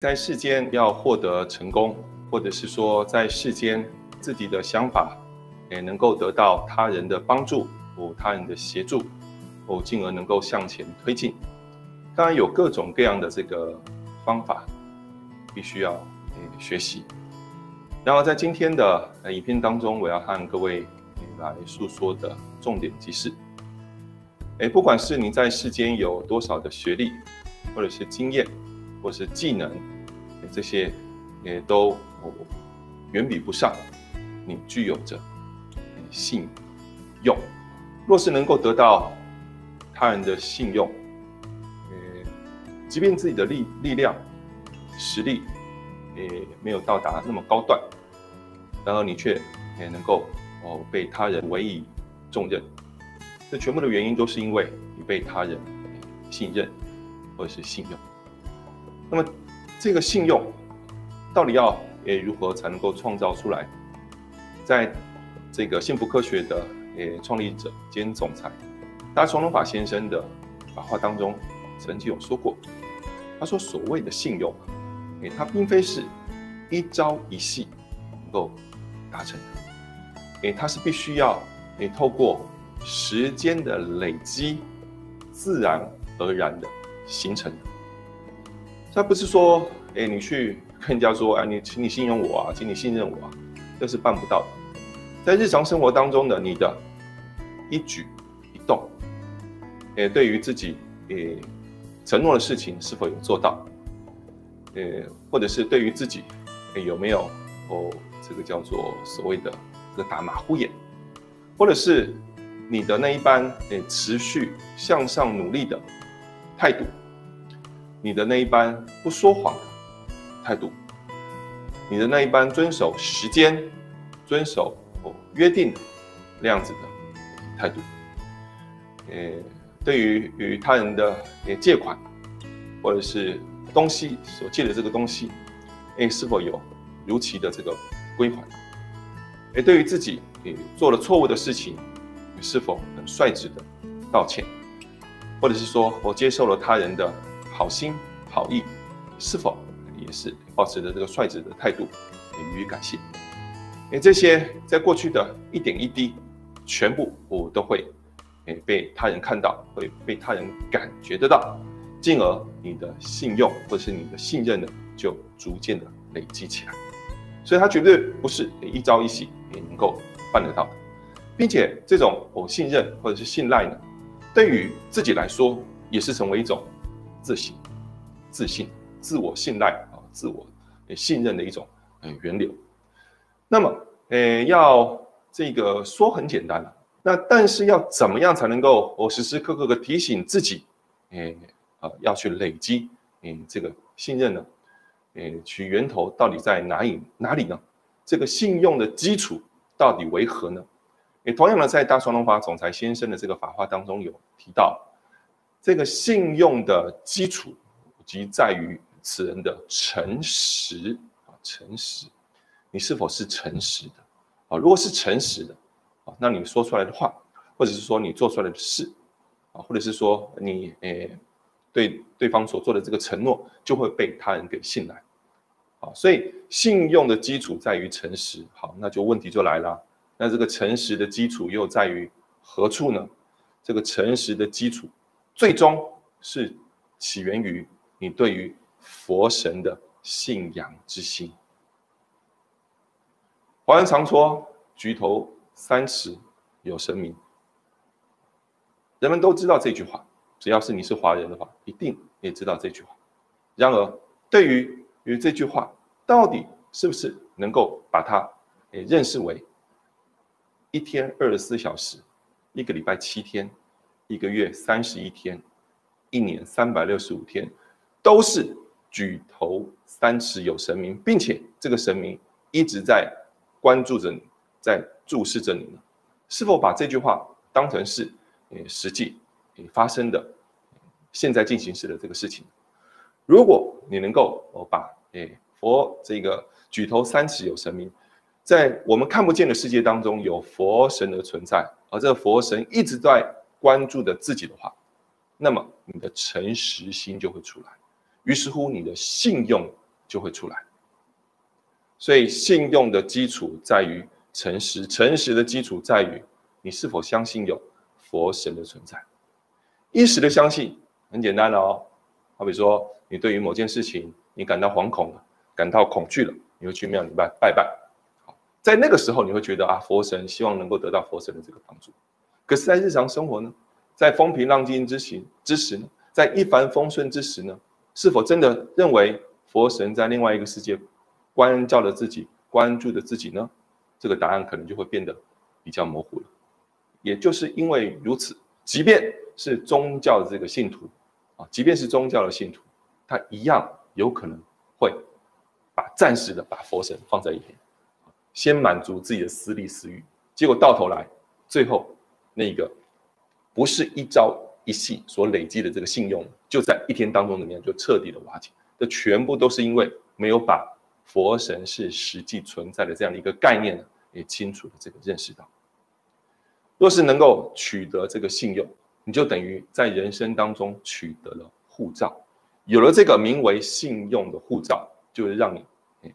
在世间要获得成功，或者是说在世间自己的想法，也能够得到他人的帮助或他人的协助，哦，进而能够向前推进。当然有各种各样的这个方法，必须要诶学习。然后在今天的影片当中，我要和各位来诉说的重点即是：诶，不管是你在世间有多少的学历，或者是经验。或是技能，这些也都远比不上你具有着信用。若是能够得到他人的信用，呃，即便自己的力力量、实力也没有到达那么高段，然而你却也能够哦被他人委以重任，这全部的原因都是因为你被他人信任或者是信用。那么，这个信用到底要诶如何才能够创造出来？在这个幸福科学的诶创立者兼总裁达崇隆法先生的法话当中，曾经有说过，他说所谓的信用，诶，它并非是一朝一夕能够达成的，诶，它是必须要诶透过时间的累积，自然而然的形成的。他不是说，哎，你去跟人家说，哎，你请你信任我啊，请你信任我啊，这是办不到的。在日常生活当中的你的一举一动，哎，对于自己，哎，承诺的事情是否有做到，呃，或者是对于自己，有没有哦，这个叫做所谓的这个打马虎眼，或者是你的那一般，哎，持续向上努力的态度。你的那一班不说谎的态度，你的那一班遵守时间、遵守哦约定那样子的态度，呃，对于与他人的呃借款或者是东西所借的这个东西，诶，是否有如期的这个归还？诶，对于自己诶做了错误的事情，你是否很率直的道歉，或者是说我接受了他人的。好心好意，是否也是保持着这个率直的态度予以感谢？诶，这些在过去的一点一滴，全部我都会诶被他人看到，会被他人感觉得到，进而你的信用或者是你的信任呢，就逐渐的累积起来。所以它绝对不是一朝一夕也能够办得到的，并且这种我信任或者是信赖呢，对于自己来说也是成为一种。自信、自信、自我信赖啊，自我信任的一种呃源流。那么，呃，要这个说很简单了，那但是要怎么样才能够我时时刻刻的提醒自己，诶啊，要去累积诶这个信任呢？诶，取源头到底在哪里哪里呢？这个信用的基础到底为何呢？诶，同样的，在大双龙法总裁先生的这个法话当中有提到。这个信用的基础，即在于此人的诚实啊，诚实，你是否是诚实的啊？如果是诚实的啊，那你说出来的话，或者是说你做出来的事啊，或者是说你诶对对方所做的这个承诺，就会被他人给信赖啊。所以信用的基础在于诚实，好，那就问题就来了，那这个诚实的基础又在于何处呢？这个诚实的基础。最终是起源于你对于佛神的信仰之心。华人常说“举头三尺有神明”，人们都知道这句话。只要是你是华人的话，一定也知道这句话。然而，对于于这句话，到底是不是能够把它诶认识为一天二十四小时，一个礼拜七天？一个月三十一天，一年三百六十五天，都是举头三尺有神明，并且这个神明一直在关注着你，在注视着你呢？是否把这句话当成是呃实际发生的现在进行时的这个事情？如果你能够哦把诶佛这个举头三尺有神明，在我们看不见的世界当中有佛神的存在，而这佛神一直在。关注的自己的话，那么你的诚实心就会出来，于是乎你的信用就会出来。所以信用的基础在于诚实，诚实的基础在于你是否相信有佛神的存在。一时的相信很简单了哦，好比说你对于某件事情你感到惶恐了，感到恐惧了，你会去庙里拜拜拜。在那个时候你会觉得啊，佛神希望能够得到佛神的这个帮助。可是，在日常生活呢，在风平浪静之行之时呢，在一帆风顺之时呢，是否真的认为佛神在另外一个世界？关照了自己，关注着自己呢？这个答案可能就会变得比较模糊了。也就是因为如此，即便是宗教的这个信徒啊，即便是宗教的信徒，他一样有可能会把暂时的把佛神放在一边，先满足自己的私利私欲，结果到头来，最后那个不是一朝一夕所累积的这个信用，就在一天当中怎么样就彻底的瓦解。这全部都是因为没有把。佛神是实际存在的这样的一个概念呢，也清楚的这个认识到。若是能够取得这个信用，你就等于在人生当中取得了护照，有了这个名为信用的护照，就会让你哎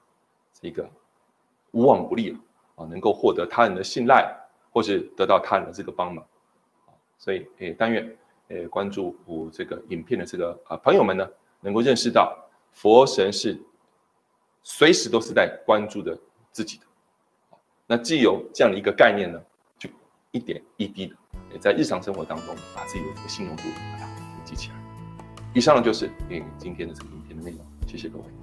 这个无往不利了啊，能够获得他人的信赖，或是得到他人的这个帮忙所以诶，但愿诶关注我这个影片的这个啊朋友们呢，能够认识到佛神是。随时都是在关注着自己的，那既有这样的一个概念呢，就一点一滴的，也在日常生活当中把自己的这个信用度把它记起来。以上呢就是诶今天的这个影片的内容，谢谢各位。